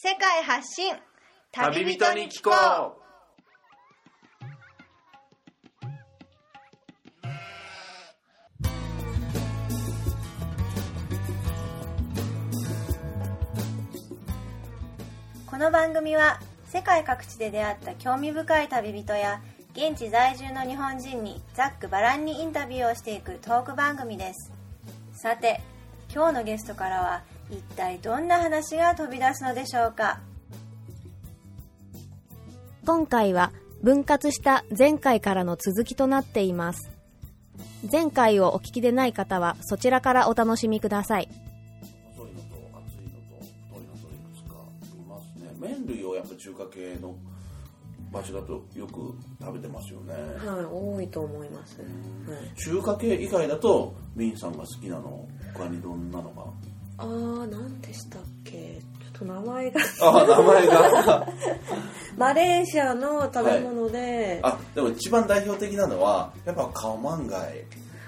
世界発信。旅人に聞こう。この番組は世界各地で出会った興味深い旅人や現地在住の日本人にざっくばらんにインタビューをしていくトーク番組です。さて今日のゲストからは一体どんな話が飛び出すのでしょうか？今回は分割した前回からの続きとなっています前回をお聞きでない方はそちらからお楽しみください細いのと厚いのと太いのといくつか見ますね麺類をやっぱ中華系の場所だとよく食べてますよね、はい、多いと思います。はい、中華系以外だとミンさんが好きなの他にどんなのがあー、なんでしたっけ？ちょっと名前が。あ名前が マレーシアの食べ物で、あでも一番代表的なのはやっぱカオマンガイ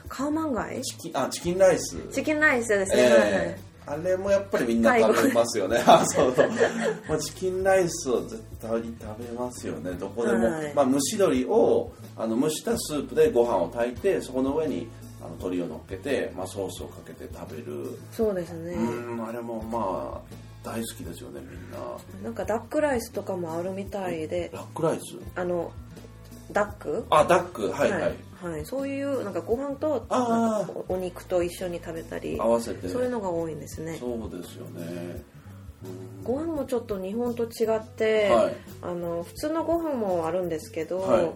カオマンガイ？チキンあチキンライスチキンライスですね。はいえーあれもやっぱりみんな食べますよね。あ、そうそう。もうチキンライスを絶対食べますよね。どこでも。はいまあ蒸し鶏をあの蒸したスープでご飯を炊いて、そこの上にあの鶏を乗っけて、まあソースをかけて食べる。そうですね。うん、あれもまあ大好きですよね、みんな。なんかダックライスとかもあるみたいで、ラックライス？あの、ダック？あ、ダック、はいはい。はいはいそういうなんかご飯とおお肉と一緒に食べたり合わせて。そういうのが多いんですねそうですよね。うんご飯もちょっと日本と違って、はいあの普通のご飯もあるんですけど、はい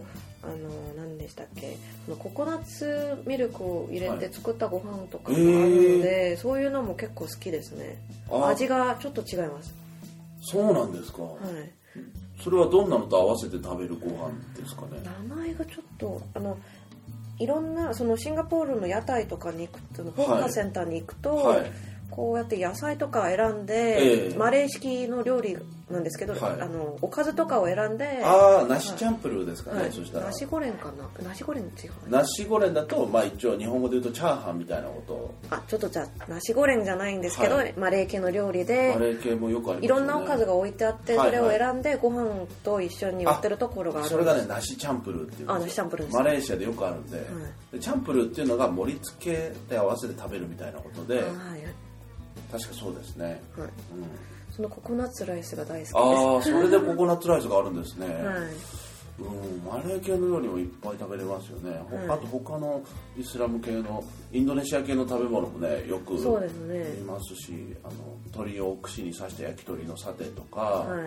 あの何でしたっけ？ココナッツミルクを入れはいて作ったご飯とかもあるので、そういうのも結構好きですね。あ味がちょっと違います。そうなんですか。はい。それはどんなのと合わせて食べるご飯ですかね？名前がちょっとあのいろんなそのシンガポールの屋台とかに行くとホーカーセンターに行くと、はい。こうやって野菜とか選んで、ええ。マレー式の料理なんですけど、はい。あのおかずとかを選んでああ、梨チャンプルーですかね、はい、そしたら。ナ。シゴレンかな？ナシゴレン違うナシゴレンだと、まあ一応日本語で言うとチャーハンみたいなこと。あちょっとじゃあナシゴレンじゃないんですけど、はい。マレー系の料理マでレー系もよくありますよね。いろんなおかずが置いてあって、はいそれを選んでご飯と一緒に売ってるところがあるそれがね、梨チャンプルーっていうあ梨チャンプルーです。マレーシアでよくあるんで,、でチャンプルーっていうのが盛り付けで合わせて食べるみたいなことで、はい、確かそうですね。はい、うん、そのココナッツライスが大好きです。ああ、それでココナッツライスがあるんですね。はい。うん、マレー系の料理もいっぱい食べれますよね、ほはい。あと他のイスラム系のインドネシア系の食べ物もねよくそうですね。見ますしあの鶏を串に刺した焼き鳥のサテとか、は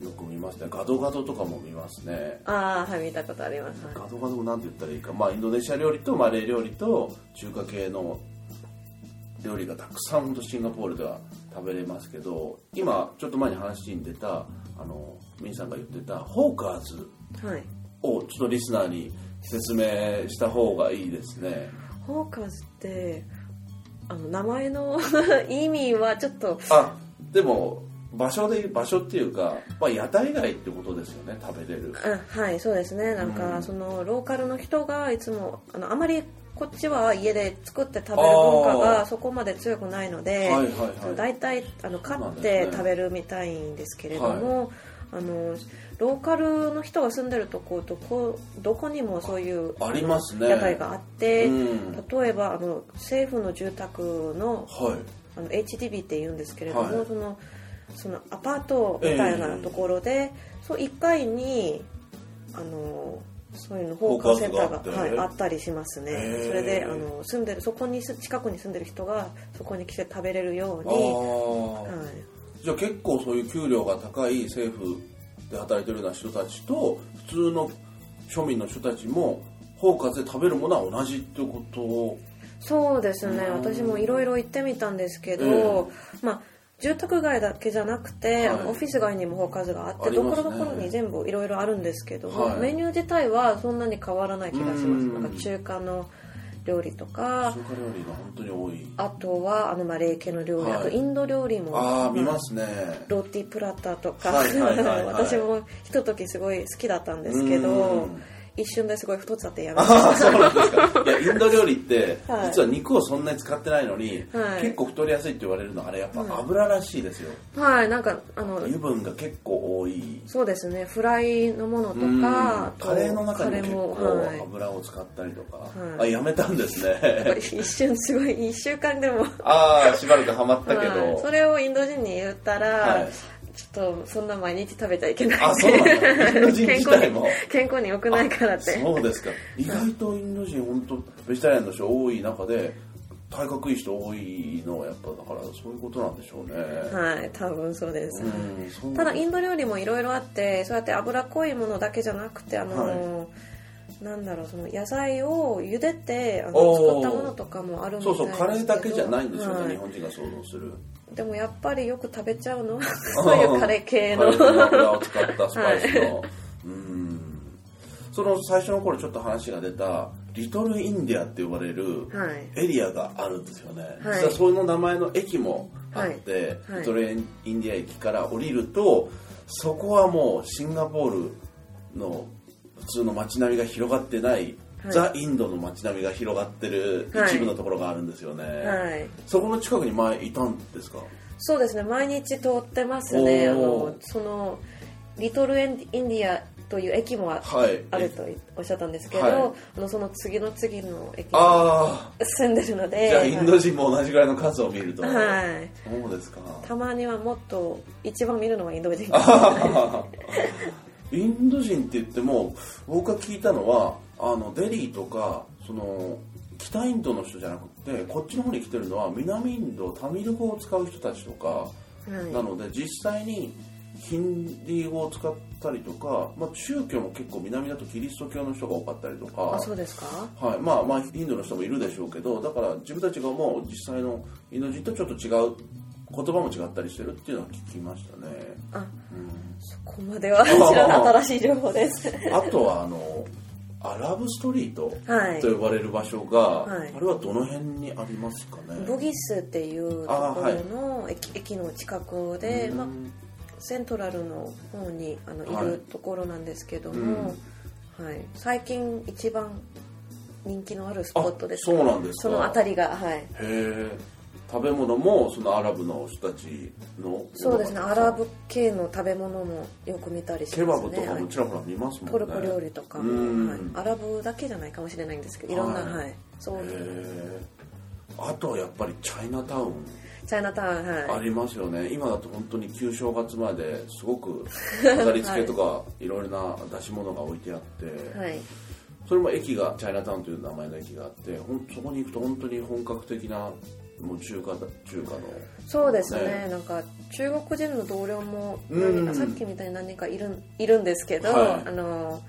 い。よく見ますね。ガドガドとかも見ますね。ああはい見たことあります、はい。ガドガドもなんて言ったらいいか、まあ、インドネシア料理とマレー料理と中華系の料理がたくさん本当シンガポールでは食べれますけど今ちょっと前に話に出たあのミンさんが言ってたホーカーズはい、をちょっとリスナーに説明した方がいいですね。ホーカーズってあの名前の意味はちょっとあでも場所で場所っていうか、まあ、屋台街ってことですよね食べれる。あはいそうですね。なんか、うん。そのローカルの人がいつもあのあまりこっちは家で作って食べる文化がそこまで強くないので、はいはいはい。大体あの買って食べるみたいんですけれども、あのローカルの人が住んでるとこどこどこにもそういうありますね。屋台があって、うん。例えばあの政府の住宅のはい。あの HDB って言うんですけれども、はい。そのそのアパートみたいなところで、そう1階にあのそういうの放課センターがはい、あったりしますね。それであの住んでるそこにす近くに住んでる人がそこに来て食べれるようあに、ー。はい、じゃあ結構そういう給料が高い政府で働いてるような人たちと普通の庶民の人たちも包括で食べるものは同じってこと？をそうですね。うん私もいろいろ行ってみたんですけど、え。まあ住宅街だけじゃなくて、あはい。のオフィス街にも他数があってねどころどころに全部いろいろあるんですけども、はい。メニュー自体はそんなに変わらない気がします。うん。なんか中華の料理とか中華料理が本当に多い。あとはあのマレー系の料理、はい。あとインド料理もああ見ますね。ローティープラッターとか、私もひとときすごい好きだったんですけど、うん一瞬ですごい太っちゃってやめた。そうなんですか。いや インド料理ってはい。実は肉をそんなに使ってないのに、はい。結構太りやすいって言われるのあれやっぱ油らしいですよ、はいなんかあの油分が結構多い。そうですね。フライのものとうん。かカレーの中にも結構はい。油を使ったりとか、はい。あやめたんですね。一瞬すごい一週間でもああしばらくハマったけど、はい。それをインド人に言ったら、はいちょっとそんな毎日食べちゃいけない。あそうなんだインド人自体も？健康に良くないからって。そうですか。意外とインド人本当ベジタリアンの人多い中で体格いい人多いのはやっぱだからそういうことなんでしょうね、はい多分そうです、うんただインド料理もいろいろあってそうやって脂っこいものだけじゃなくてあの、なんだろうその野菜を茹でてあのおー。作ったものとかもあるみたいそうですけど。そうカレーだけじゃないんですよね、はい。日本人が想像する。でもやっぱりよく食べちゃうの。は そういうカレー系の。カレーの油を使ったスパイスの、うん。その最初の頃ちょっと話が出たリトルインディアって呼ばれるはい。エリアがあるんですよね、はい。実はその名前の駅もあって、はい。はい。リトルインディア駅から降りるとそこはもうシンガポールの普通の街並みが広がってない、はい。ザ・インドの街並みが広がってる一部のところがあるんですよね、はい。そこの近くに前いたんですか？そうですね。毎日通ってますね。あのそのリトルインディアという駅もあ,、はい。るとおっしゃったんですけど、はい。あのその次の次の駅にああ住んでるのでじゃあインド人も同じぐらいの数を見ると、はい。そうですか。たまにはもっと一番見るのはインド人 インド人って言っても僕が聞いたのはあのデリーとかその北インドの人じゃなくてこっちの方に来てるのは南インドタミル語を使う人たちとかはい。なので実際にヒンディー語を使ったりとか、まあ、宗教も結構南だとキリスト教の人が多かったりとかあそうですか？はい、まあまあインドの人もいるでしょうけどだから自分たちがもう実際のインド人とちょっと違う言葉も違ったりしてるっていうのは聞きましたね、あうん。そこまでは知らない新しい情報です。あとはあのアラブストリートはい。と呼ばれる場所が、はい。あれはどの辺にありますかね？ブギスっていうところの駅,、駅の近くで、まあ、セントラルの方にあのはい。いるところなんですけども、はい。最近一番人気のあるスポットですあそうなんですか。その辺りがはい。へえ食べ物もそのアラブの人たちのそうですね。アラブ系の食べ物もよく見たりしケバブますねとかもちらほら見ますもんね。トルコ料理とかも、うん。はい、アラブだけじゃないかもしれないんですけどい。ろんな、はい。はい、そうへいう。えあとはやっぱりチャイナタウン。チャイナタウンはい。ありますよね。今だと本当に旧正月まですごく 飾り付けとかいろいろな出し物が置いてあって、はい。それも駅がチャイナタウンという名前の駅があってほんそこに行くと本当に本格的なもう中華だ中華の。そうですね。ね。なんか中国人の同僚もうん。何かさっきみたいに何人かいるいるんですけど、はい。あの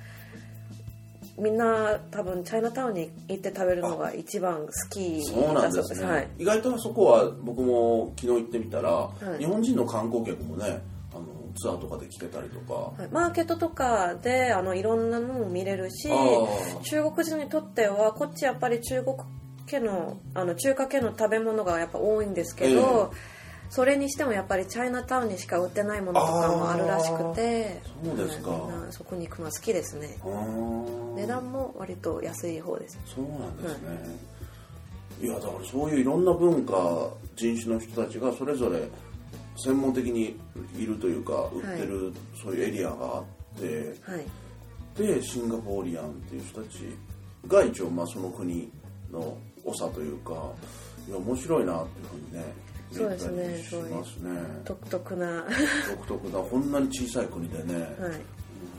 みんな多分チャイナタウンに行って食べるのが一番好きそうなんですね、はい、意外とそこは僕も昨日行ってみたら、い。日本人の観光客もねあのツアーとかで来てたりとか、はい。マーケットとかであのいろんなのも見れるし中国人にとってはこっちやっぱり中国系のあの中華系の食べ物がやっぱ多いんですけど、それにしてもやっぱりチャイナタウンにしか売ってないものとかもあるらしくてそうですか。はいみんなそこに行くのは好きですね。値段も割と安い方です。そうなんですね、い、やだからそういういろんな文化人種の人たちがそれぞれ専門的にいるというか売ってる、そういうエリアがあってはい。でシンガポーリアンっていう人たちが一応まあその国の長というかいや面白いなっていうふうにねそうですね見えたりしますね。独特な。は独特なこんなに小さい国でね、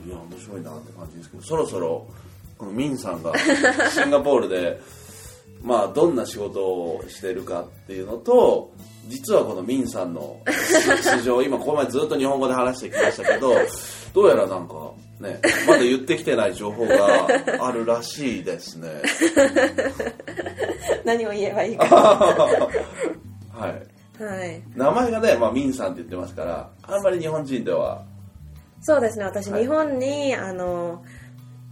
い。いや面白いなって感じですけどそろそろこのミンさんが シンガポールでまあどんな仕事をしてるかっていうのと実はこのミンさんの素性今ここまでずっと日本語で話してきましたけどどうやらなんかねまだ言ってきてない情報があるらしいですね。何を言えばいいか。はい。はい。名前がね、まあ、ミンさんって言ってますからあんまり日本人では。そうですね。私、はい。日本にあの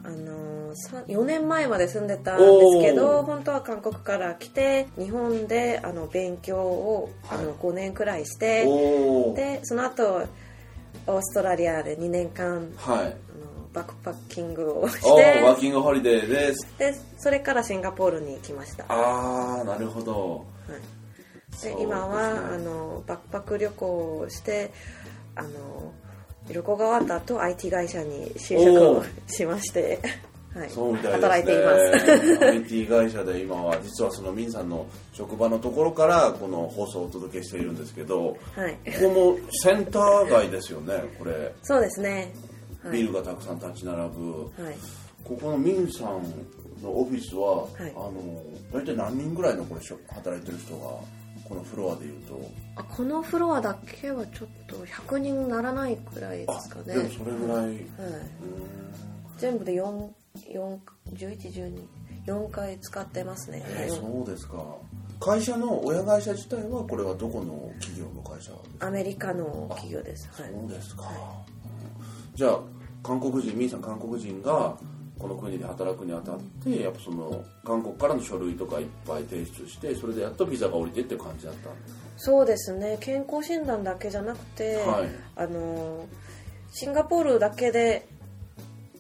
あのさ4年前まで住んでたんですけど本当は韓国から来て日本であの勉強を、はい。あの5年くらいしてでその後オーストラリアで2年間はいバックパッキングをしおてワーキングホリデーです。でそれからシンガポールに行きました。ああなるほど。でそう今はですね。あのバックパック旅行をしてあの旅行が終わった後 IT 会社に就職をしまして、はい、そうみたい働いていでます。すね IT 会社で今は実はそのミンさんの職場のところからこの放送をお届けしているんですけどはい、ここもセンター街ですよねこれ。そうですね、はい、ビルがたくさん立ち並ぶ。はい、ここのミンさんのオフィスは、はい。あの大体何人ぐらいのこれしょ働いてる人がこのフロアでいうと。あこのフロアだけはちょっと100人ならないくらいであすかね。でもそれぐらい、うはい、全部で4 4 1112 4回使ってますね、えーはいそうですか。会社の親会社自体はこれはどこの企業の会社アメリカの企業です、はい、そうですか、うんじゃあ韓国人ミーさん韓国人がこの国で働くにあたってやっぱその韓国からの書類とかいっぱい提出してそれでやっとビザが降りてっていう感じだったんですそうですね。健康診断だけじゃなくて、はい。あのシンガポールだけで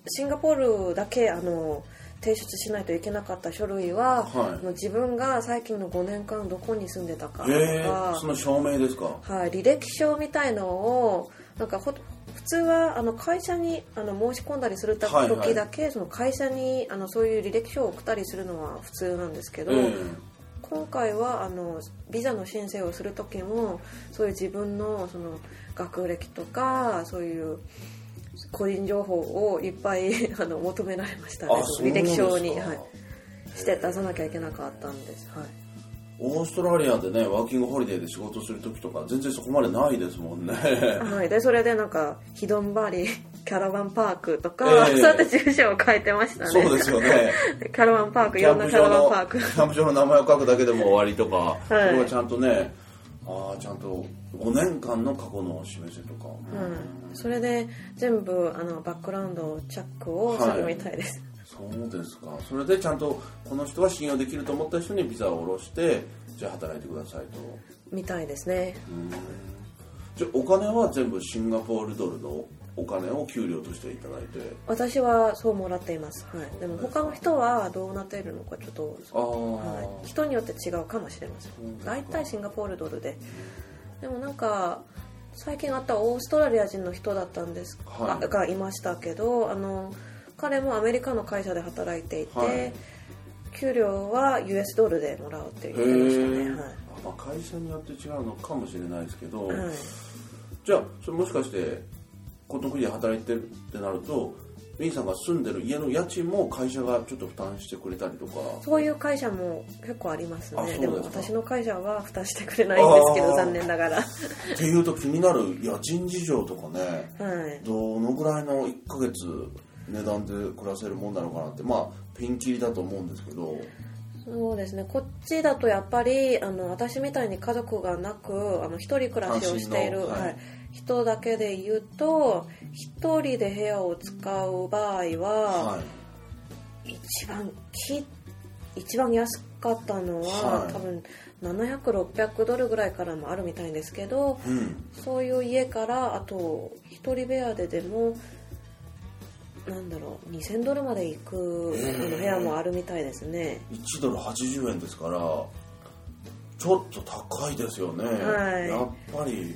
シンガポールだけあの提出しないといけなかった書類は、はい。自分が最近の5年間どこに住んでたかとへえかその証明ですか？はい、履歴書みたいのをなんかほ普通はあの会社にあの申し込んだりするたはいはい。時だけ、その会社にあのそういう履歴書を送ったりするのは普通なんですけど、ええ今回はあのビザの申請をする時もそういう自分のその学歴とかそういう個人情報をいっぱい あの求められましたね。履歴書に、はい、して出さなきゃいけなかったんです。はいオーストラリアでねワーキングホリデーで仕事する時とか全然そこまでないですもんね。はい、でそれでなんかヒドンバリーキャラバンパークとか、ええ。そうやって住所を書いてましたね。そうですよね。キャラバンパークいキャンろんなキャラバンパーク。キャンプ場の名前を書くだけでも終わりとか、そい。れがちゃんとねああちゃんと5年間の過去のを示せとか、うん、それで全部あのバックグラウンドチェックをするみたいです、そうですか？それでちゃんとこの人は信用できると思った人にビザを下ろしてじゃあ働いてくださいと。みたいですね。うん。じゃあお金は全部シンガポールドルのお金を給料としていただいて。私はそうもらっています、はい、でも他の人はどうなっているのかちょっと、ああ、はい、人によって違うかもしれません。うん。大体シンガポールドルで。でもなんか最近会ったオーストラリア人の人だったんです、はい。あがいましたけどあの彼もアメリカの会社で働いていて、はい。給料は US ドルでもらうってへ言ってましたね。え、はい。まあ、会社によって違うのかもしれないですけど、はい。じゃあそれもしかしてこの国で働いてるってなるとミンさんが住んでる家の家賃も会社がちょっと負担してくれたりとか。そういう会社も結構ありますね。ですか。でも私の会社は負担してくれないんですけど残念ながら。っていうと気になる家賃事情とかね。はい。どのぐらいの1ヶ月値段で暮らせるもんなのかなって。まあピンキリだと思うんですけど。そうですね。こっちだとやっぱりあの私みたいに家族がなくあの一人暮らしをしている、はい。はい。人だけで言うと一人で部屋を使う場合は、はい。一番き一番安かったのは、はい。多分700600ドルぐらいからもあるみたいんですけどうん。そういう家からあと一人部屋ででもなんだろう2000ドルまで行くあの部屋もあるみたいですね。1ドル80円ですからちょっと高いですよね、はい。やっぱり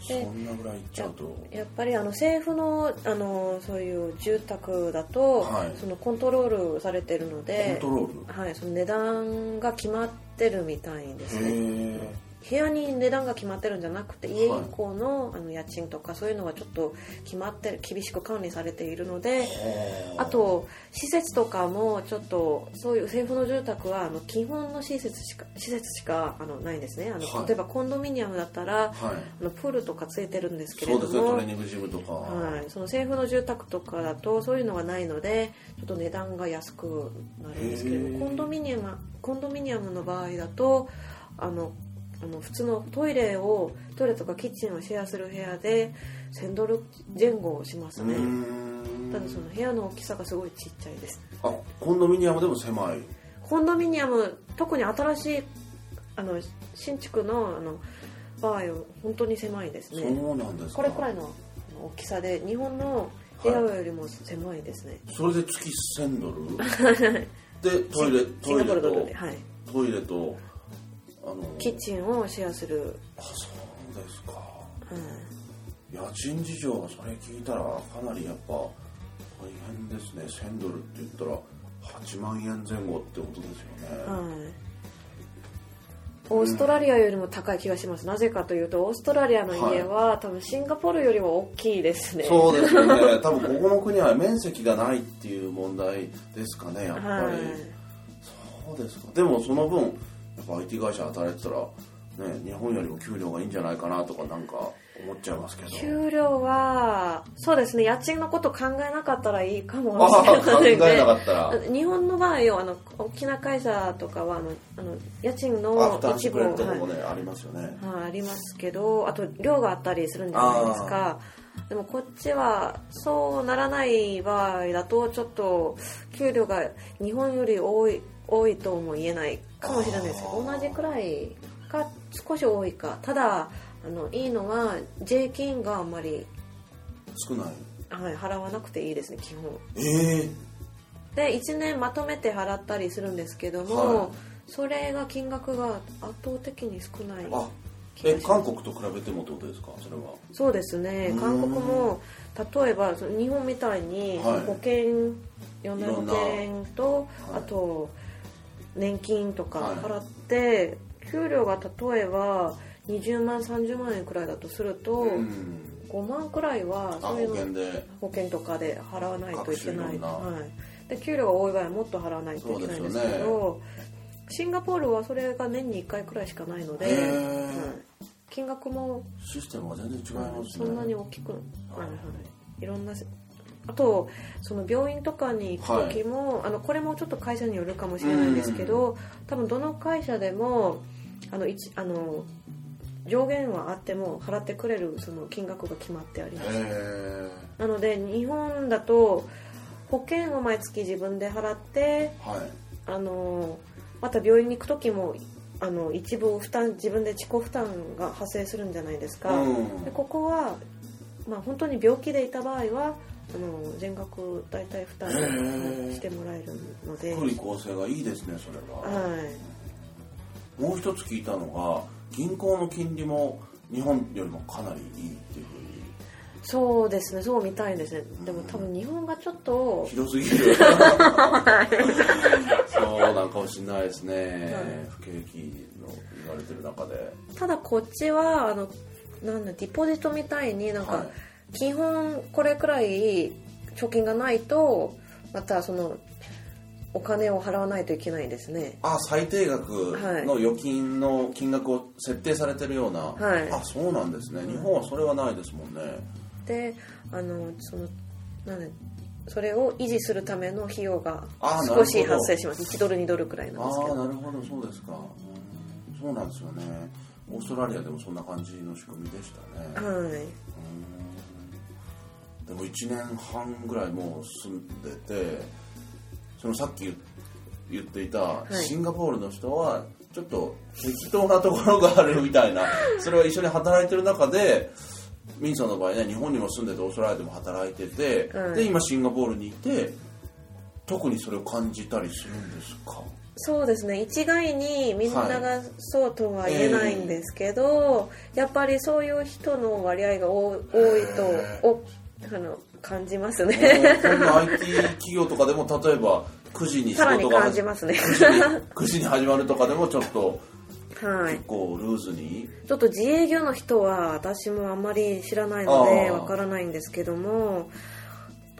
そでんなぐらいいっちゃうと。やっぱりあの政府のあのそういう住宅だと、はい。そのコントロールされてるのコンでトロール？はい、その値段が決まってるみたいですへねえ部屋に値段が決まってるんじゃなくて家以はい。降の,、あの家賃とかそういうのがちょっと決まってる厳しく管理されているのであと施設とかもちょっとそういう政府の住宅はあの基本の施設しか施設しかあのないんですね。あの、はい。例えばコンドミニアムだったらはい。あのプールとかついてるんですけれそうどもですねトレーニングジムとか、はい、その政府の住宅とかだとそういうのがないのでちょっと値段が安くなるんですけれどもコンドミニアムコンドミニアムの場合だとあのあの普通のトイレをトイレとかキッチンをシェアする部屋で1000ドル前後しますね。ただその部屋の大きさがすごいちっちゃいです。あコンドミニアムでも狭い？コンドミニアム特に新しいあの新築のあの場合は本当に狭いですね。そうなんですか。これくらいの大きさで日本のエアよりも狭いですね。それで月1000ドル？でトイレトイレとトイレとあのキッチンをシェアする、あそうですか。うん。家賃事情がそれ聞いたらかなりやっぱ大変ですね。1000ドルって言ったら8万円前後ってことですよね、はい。オーストラリアよりも高い気がします。なぜかというとオーストラリアの家は、多分シンガポールよりも大きいですね。そうですよね。多分ここの国は面積がないっていう問題ですかねやっぱり、はい。そうですか。でもその分やっぱ IT 会社働いてたらね日本よりも給料がいいんじゃないかなとかなんか思っちゃいますけど。給料はそうですね家賃のこと考えなかったらいいかもああしれませんね日本の場合はあの大きな会社とかはあのあの家賃あの一部をくれるとこもはい。ね、ありますよね。はい、ありますけどあと量があったりするんじゃないですか。でもこっちはそうならない場合だとちょっと給料が日本より多い多いとも言えないかもしれないです。けど同じくらいか少し多いか。ただあのいいのは税金があんまり、少ない。はい、払わなくていいですね基本。ええで1年まとめて払ったりするんですけども、はい。それが金額が圧倒的に少ないあえ韓国と比べてもってことですか？それは。そうですね。うん。韓国も例えば日本みたいにはい。保険、い、ろんな保いろんな険と、はい。あと年金とかはい。払って、給料が例えば20万30万円くらいだとすると、うん。5万くらいはそういうの保険とかで払わないといけない、はい、で給料が多い場合はもっと払わないといけないんですけどシンガポールはそれが年に1回くらいしかないので、はい、金額もシステムが全然違いますね。そんなに大きく、はいはい、いろんなあとその病院とかに行く時も、あのこれもちょっと会社によるかもしれないんですけど、多分どの会社でもあの一あの上限はあっても払ってくれるその金額が決まってあります。なので日本だと保険を毎月自分で払ってはい。あのまた病院に行く時もあの一部負担自分で自己負担が発生するんじゃないですか、うん。でここは、まあ、本当に病気でいた場合はあの全額大体負担してもらえるので、福利厚生がいいですねそれは、はい、もう一つ聞いたのが銀行の金利も日本よりもかなりいいっていうふうに。そうですねそうみたいですね。でも多分日本がちょっと。ひどすぎる。そうなんかもしれないですね、不景気の言われてる中で。ただこっちはあのなんだディポジットみたいになんか、はい基本これくらい貯金がないとまたそのお金を払わないといけないですね。あ最低額の預金の金額を設定されてるような、はい。あそうなんですね。日本はそれはないですもんね、であのそのなんだそれを維持するための費用が少し発生します。1ドル2ドルくらいなんあですけど。あなるほどそうですか、うんそうなんですよね。オーストラリアでもそんな感じの仕組みでしたね、はいでも1年半ぐらいもう住んでてそのさっき言言っていたい。シンガポールの人はちょっと適当なところがあるみたいな それは一緒に働いてる中でミンさんの場合ね日本にも住んでてオーストラリアでも働いてて、うんで今シンガポールにいて特にそれを感じたりするんですか？そうですね。一概にみんながそうとは言えないんですけど、やっぱりそういう人の割合が多多いとおあの感じますね。IT 企業とかでも例えば9時に仕事が感じますね。9時に9時に始まるとかでもちょっとはい。結構ルーズに。ちょっと自営業の人は私もあんまり知らないのでわからないんですけども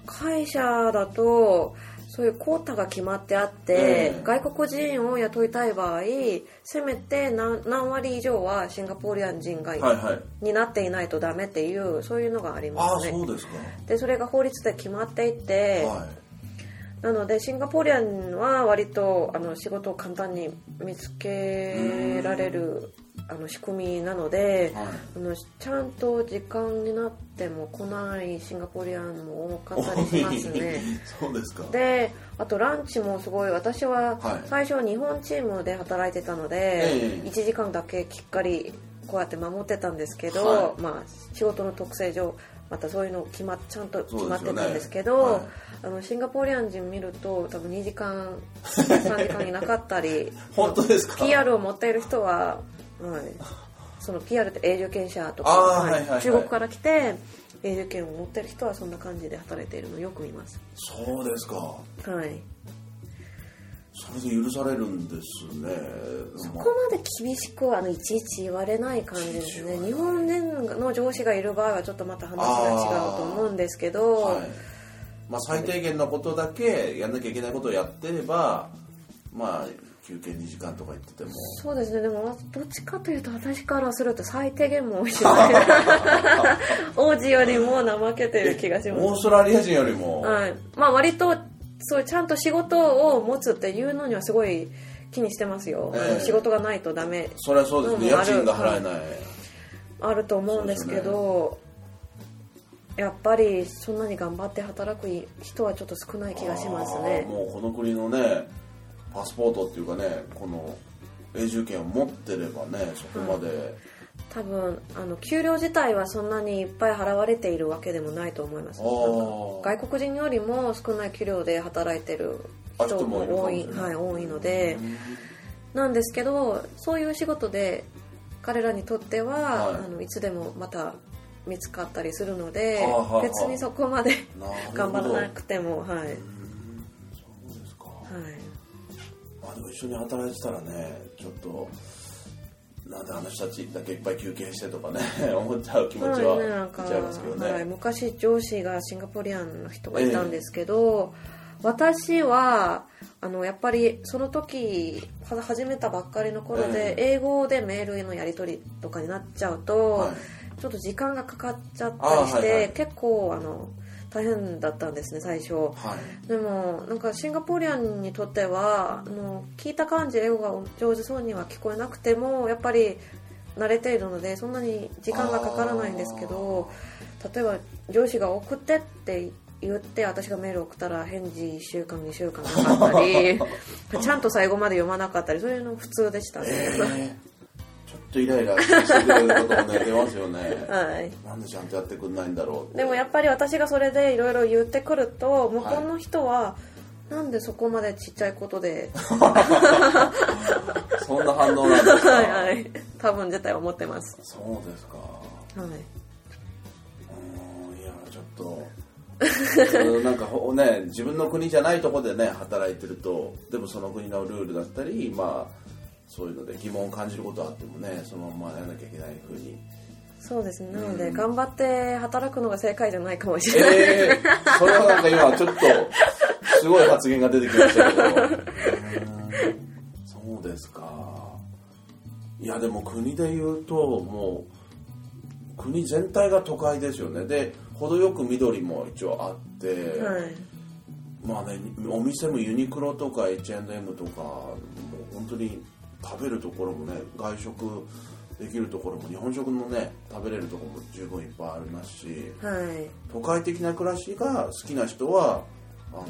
会社だとそういうコータが決まってあって、ええ外国人を雇いたい場合せめて何何割以上はシンガポリアン人が、はいはい。になっていないとダメっていうそういうのがありああますね。そうですか。でそれが法律で決まっていて、はなのでシンガポリアンは割とあの仕事を簡単に見つけられるあの仕組みなのでい、はい。あのちゃんと時間になっても来ないシンガポリアンも多かったりしますね。そうですか。であとランチもすごい私ははい。最初日本チームで働いてたので、ええ。1時間だけきっかりこうやって守ってたんですけど、はまあ、仕事の特性上またそういうの決まちゃんと決まってたんですけどはい。あのシンガポリアン人見ると多分2時間3時間いなかったり 本当ですか？PR を持っている人は、はい、その PR って永住権者とか、はいはいはい。中国から来て永住権を持っている人はそんな感じで働いているのをよく見ます。そうですか。はい。それで許されるんですね。そこまで厳しくあのいちいち言われない感じですね。日本人の上司がいる場合はちょっとまた話が違うと思うんですけど、はい。まあ、最低限のことだけやんなきゃいけないことをやってればまあ休憩2時間とか言ってても。そうですね。でもどっちかというと私からすると最低限も多いしない 王子よりも怠けてる気がします。オーストラリア人よりも、はい、まあ割とそうちゃんと仕事を持つっていうのにはすごい気にしてますよ、ええ。あの仕事がないとダメ。それはそうですね、うん家賃が払えない、あると思うんですけどやっぱりそんなに頑張って働く人はちょっと少ない気がしますね。もうこの国のねパスポートっていうかねこの永住権を持ってればねそこまで、多分あの給料自体はそんなにいっぱい払われているわけでもないと思います。外国人よりも少ない給料で働いてる人も多い,、はい、多いので、なんですけどそういう仕事で彼らにとっては、はい。い、あのいつでもまた見つかったりするのではあは別にそこまで頑張らなくてもはい、はい、そうですか、まあ、でも一緒に働いてたらねちょっとなんであの人たちだけいっぱい休憩してとかね 思っちゃう気持ちははいねなんか出ちゃいますけどね、はい、昔上司がシンガポリアンの人がいたんですけど、私はあのやっぱりその時は始めたばっかりの頃で、英語でメールのやり取りとかになっちゃうと、はい。ちょっと時間がかかっちゃったりして、あはいはい。結構あの大変だったんですね最初。はいでもなんかシンガポリアンにとってはあの聞いた感じ英語が上手そうには聞こえなくてもやっぱり慣れているのでそんなに時間がかからないんですけど例えば上司が送ってって言って私がメール送ったら返事1週間2週間なかったり ちゃんと最後まで読まなかったりそういうの普通でしたね。えーとイライラしてくれることもね出ますよね。はい。なんでちゃんとやってくんないんだろうでもやっぱり私がそれでいろいろ言ってくると向こうの人は、なんでそこまでちっちゃいことで そんな反応なんですか？はいはい。多分絶対思ってます。そうですか。はい。うんいやちょっとうん なんかほね自分の国じゃないとこでね働いてるとでもその国のルールだったりまあそういうので疑問を感じることはあってもねそのままやらなきゃいけないふうに。そうですね。なので頑張って働くのが正解じゃないかもしれない、えー、それはなんか今ちょっとすごい発言が出てきましたけど。う んそうですか。いやでも国で言うともう国全体が都会ですよね。で程よく緑も一応あって、はい。まあねお店もユニクロとか H&M とかもう本当に食べるところもね外食できるところも日本食のね食べれるところも十分いっぱいありますしはい。都会的な暮らしが好きな人はあの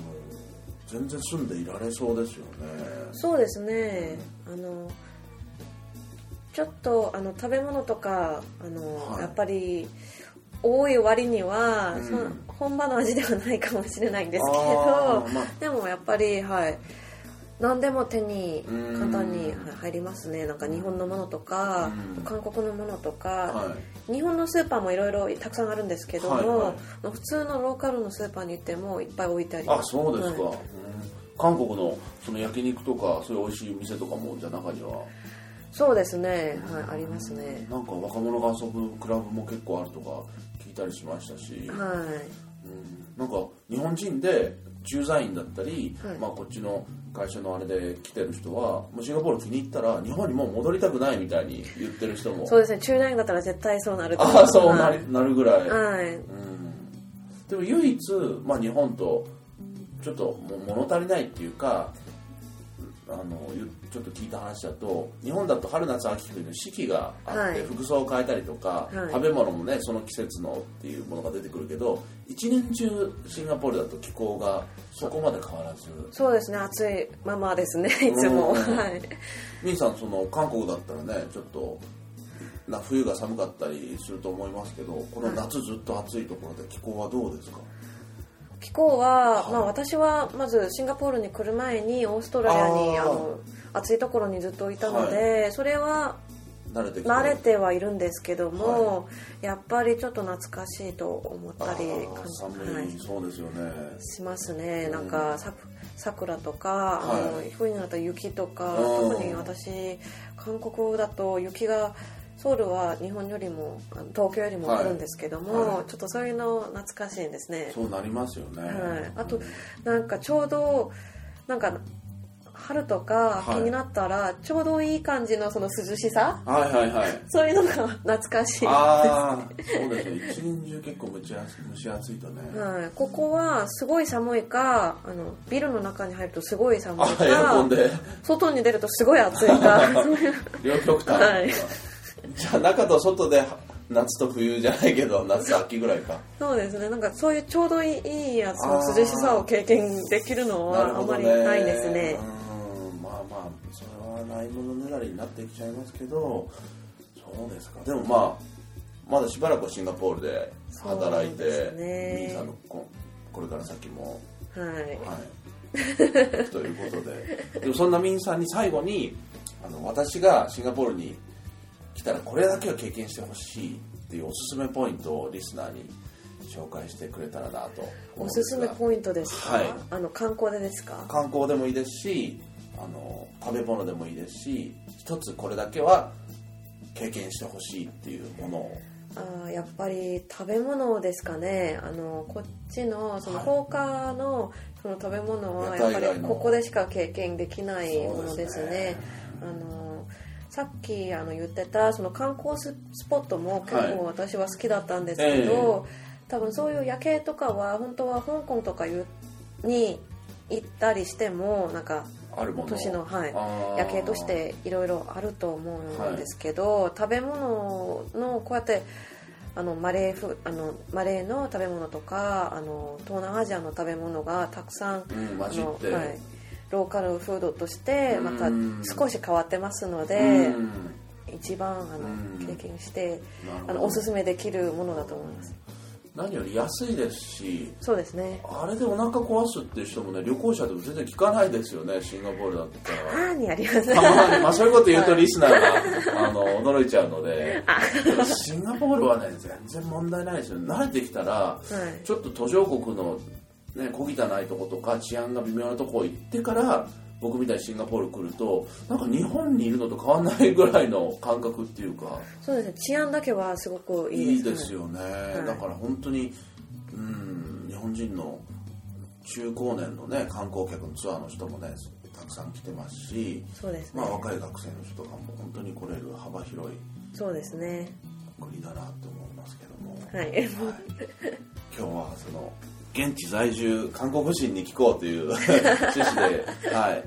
全然住んでいられそうですよね。そうですね。あのちょっとあの食べ物とかあの、はい。やっぱり多い割には、うん。本場の味ではないかもしれないんですけあどーまあ。でもやっぱりはい何でも手にうん簡単にはい入りますね。なんか日本のものとかうん。韓国のものとか、は日本のスーパーもいろいろたくさんあるんですけども、はいはい。普通のローカルのスーパーに行ってもいっぱい置いてあり。いあますそうですか、はい。うん。韓国のその焼肉とかそういう美味しい店とかもじゃあ中には。そうですね。はいありますね。なんか若者が遊ぶクラブも結構あるとか聞いたりしましたし、はい。うん。なんか日本人で駐在員だったり、はい。まあ、こっちの会社のあれで来てる人はもうシンガポール気に入ったら日本にもう戻りたくないみたいに言ってる人も。そうですね。中大員だったら絶対そうなるああそうなはりなるぐらい、い、はい。うん、でも唯一、まあ、日本とちょっともう物足りないっていうかあのゆちょっと聞いた話だと日本だと春夏秋冬の四季があって、はい。服装を変えたりとか、はい。食べ物もねその季節のっていうものが出てくるけど一年中シンガポールだと気候がそこまで変わらず。そうですね暑いままですねいつも。うんはい。ミンさんその韓国だったらねちょっとな冬が寒かったりすると思いますけどこの夏ずっと暑いところで気候はどうですか、気候は、はい。まあ、私はまずシンガポールに来る前にオーストラリアにあの暑いところにずっといたので、それは慣れ慣れてはいるんですけども、やっぱりちょっと懐かしいと思ったり寒い、はい。そうですよね。しますね。うん。なんかさ桜とか、あのはい冬になったら雪とかうん。特に私韓国だと雪がソウルは日本よりも東京よりも来るんですけども、はい。はい。ちょっとそういうの懐かしいんですね。そうなりますよね、はい、あとなんかちょうどなんか春とかはい。気になったらちょうどいい感じのその涼しさ。はいはいはい。そういうのが懐かしい。ああそうですね。一年中結構蒸し暑蒸し暑いとね、はい、ここはすごい寒いかあのビルの中に入るとすごい寒いかで。外に出るとすごい暑いか。両極端、はいじゃあ中と外で夏と冬じゃないけど夏と秋ぐらいか。そうですね。なんかそういうちょうどいいやつの涼しさを経験できるのはあまりないですね。うんまあまあそれはないものねだりになってきちゃいますけどそうですか。でもまあまだしばらくはシンガポールで働いて、ね。ミーさんのここれから先も。はい。はい、ということで。でもそんなミンさんに最後にあの私がシンガポールに来たらこれだけは経験してほしいっていうおすすめポイントをリスナーに紹介してくれたらなとおですすめポイントですか、はい。あの観光でですか？観光でもいいですしあの食べ物でもいいですし一つこれだけは経験してほしいっていうものを。あーやっぱり食べ物ですかね？あのこっちのそのはい。放課のその食べ物はやっぱりここでしか経験できないものですね。すね。あのさっきあの言ってたその観光ススポットも結構私は好きだったんですけど、多分そういう夜景とかは本当は香港とかに行ったりしてもなんか都市の、はい、夜景としていろいろあると思うんですけど、食べ物のこうやってあのマレーフあのマレーの食べ物とかあの東南アジアの食べ物がたくさん、うん混あのじって、はい、ローカルフードとしてまたうん少し変わってますのうで、ん。一番あのうん。経験してあのおすすめできるものだと思います。何より安いですしそうですね。あれでお腹壊すっていう人もね旅行者でも全然聞かないですよねシンガポールだったら。あーにあります。たまに、まあ、そういうこと言うとリスナーが、あの驚いちゃうので。シンガポールはね全然問題ないですよ。慣れてきたらはい。ちょっと途上国の、ね、小汚いとことか治安が微妙なとこ行ってから僕みたいにシンガポール来るとなんか日本にいるのと変わんないぐらいの感覚っていうか。そうですね。治安だけはすごくいいいいですですよね、い。だから本当にうん日本人の中高年のね観光客のツアーの人もねたくさん来てますし、そうですね、まあ、若い学生の人とかも本当に来れる幅広いそうですね。国だなと思いますけども、はい。今日はその現地在住韓国人に聞こうという 趣旨で、はい、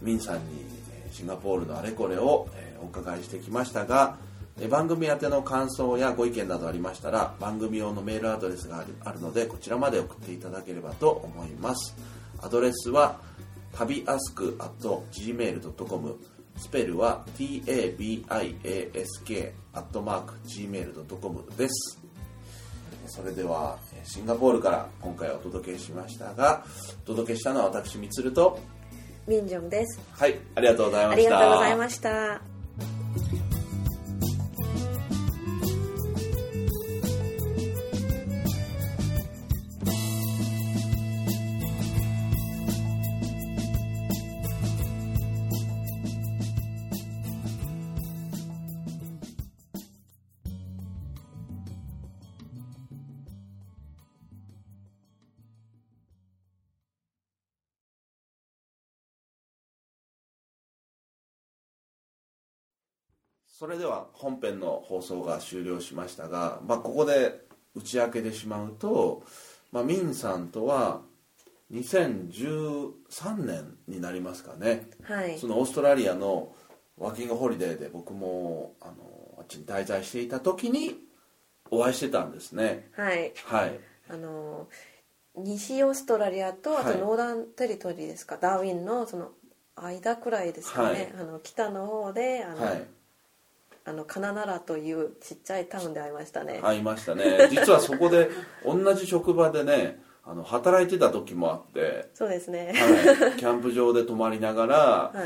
ミンさんにえーシンガポールのあれこれをえーお伺いしてきましたがえー番組宛ての感想やご意見などありましたら番組用のメールアドレスがあるあるのでこちらまで送っていただければと思います。アドレスは旅アスク at gmail.com スペルは tabiask アットマーク gmail.com ですそれではえーシンガポールから今回お届けしましたがお届けしたのは私みつるとミンジョンです。はいありがとうございまあした。りがとうございましたそれでは本編の放送が終了しましたが、まあ、ここで打ち明けてしまうと、まあ、ミンさんとは2013年になりますかね。はい。そのオーストラリアのワーキングホリデーで僕もあのあっちに滞在していた時にお会いしてたんですね。はい。はい。あの西オーストラリアとあはい。とノーダンテリトリーですか、ダーウィンのその間くらいですかね、はい。あの北の方であの、はいあのカナナラというちっちゃいタウンで会いましたね。会いましたね。実はそこで同じ職場でねあの働いてた時もあって、そうですね。はい、キャンプ場で泊まりながらはい。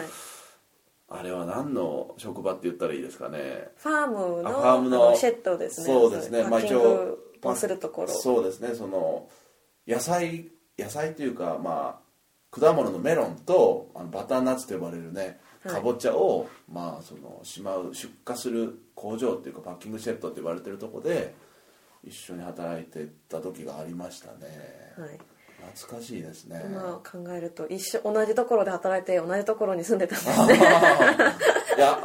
あれは何の職場って言ったらいいですかね。ファームのあファームのシェッドですね。そうですね。まあグをするところ。そうですね。その野菜野菜というかまあ果物のメロンとあのバターナッツと呼ばれるねはいかぼちゃを、まあそのしまう出荷する工場っていうかパッキングシェッドって言われてるとこで一緒に働いてた時がありましたね。はい。懐かしいですね。今考えると一緒同じところで働いて同じところに住んでたんですね。いや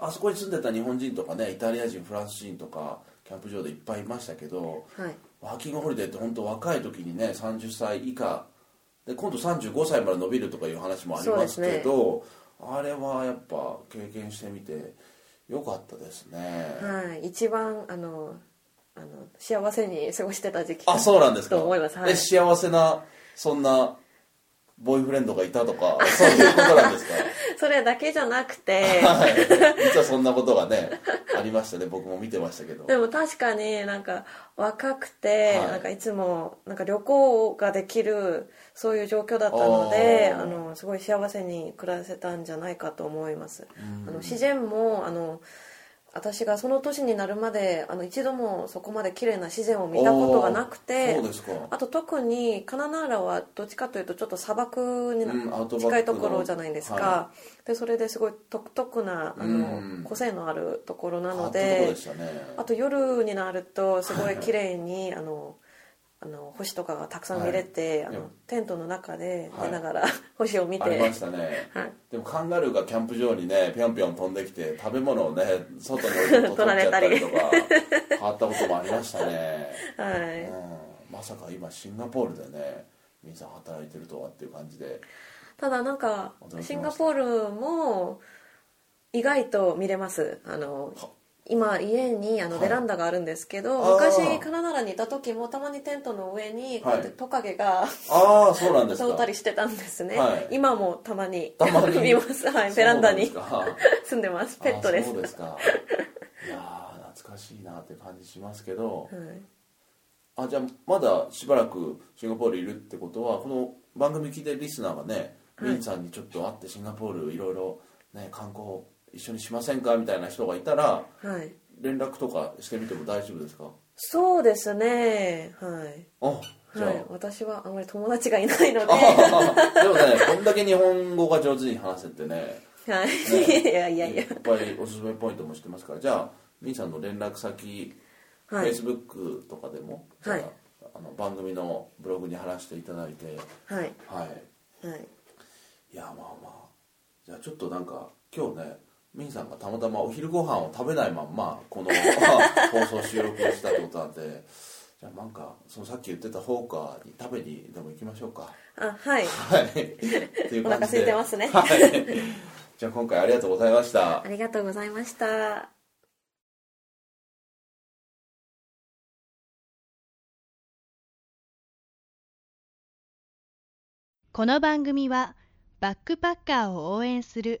ああそこに住んでた日本人とかねイタリア人フランス人とかキャンプ場でいっぱいいましたけどはい。ワーキングホリデーって本当若い時にね30歳以下。で今度35歳まで伸びるとかいう話もありますけどあれはやっぱ経験してみてよかったですね、はい。一番あのあの幸せに過ごしてた時期あそうなんですか。と思います。はい。え幸せなそんなボーイフレンドがいたとかそういうことなんですか？それだけじゃなくて。はい。実はそんなことがねありましたね。僕も見てましたけど。でも確かになんか若くて、はい。なんかいつもなんか旅行ができるそういう状況だったのであのすごい幸せに暮らせたんじゃないかと思います。あの自然もあの私がその年になるまであの一度もそこまで綺麗な自然を見たことがなくおてあと特にカナナーラはどっちかというとちょっと砂漠に近いところじゃないですか、はでそれですごい独特なあうん。の個性のあるところなのでね。あと夜になるとすごい綺麗にあのあの星とかがたくさん見れて、はい。あのテントの中ではい。寝ながら 星を見て、ありましたね、はい。でもカンガルーがキャンプ場にねぴょんぴょん飛んできて食べ物をね外に置いて取っちゃったりとか 変わったこともありましたね、はい。うん、まさか今シンガポールでね皆さん働いてるとはっていう感じで。ただなんかシンガポールも意外と見れます。あのは今家にあのはい。ベランダがあるんですけど、あー。昔カナダラにいた時もたまにテントの上にこうやってトカゲが、ああそうなんですか。通ったりしてたんですね、はい。今もたまにたまに。見ます、はい、ベランダに。住んでます。ペットです。あそうですか。いやー懐かしいなって感じしますけど。はい。あじゃあまだしばらくシンガポールいるってことはこの番組聞いてるリスナーがね、はい。ミンさんにちょっと会ってシンガポールいろいろね観光一緒にしませんか？みたいな人がいたらはい。連絡とかしてみても大丈夫ですか？そうですね。はい。あじゃあ、はい、私はあまり友達がいないので、でもねこんだけ日本語が上手に話せてね。い、いやいやいや。いっぱいおすすめポイントも知ってますから。じゃあミンさんの連絡先、はい。Facebook とかでもはい。あの番組のブログに貼らせていただいて。はい。はい。はい。いやまあまあ。じゃあちょっとなんか今日ねミンさんがたまたまお昼ご飯を食べないまんまこの 放送収録をしたってことなんでじゃあなんかそのさっき言ってたホーカーに食べにでも行きましょうか。あはい。はい。いうお腹空いてますね。はい。じゃあ今回ありがとうございました。ありがとうございました。この番組はバックパッカーを応援する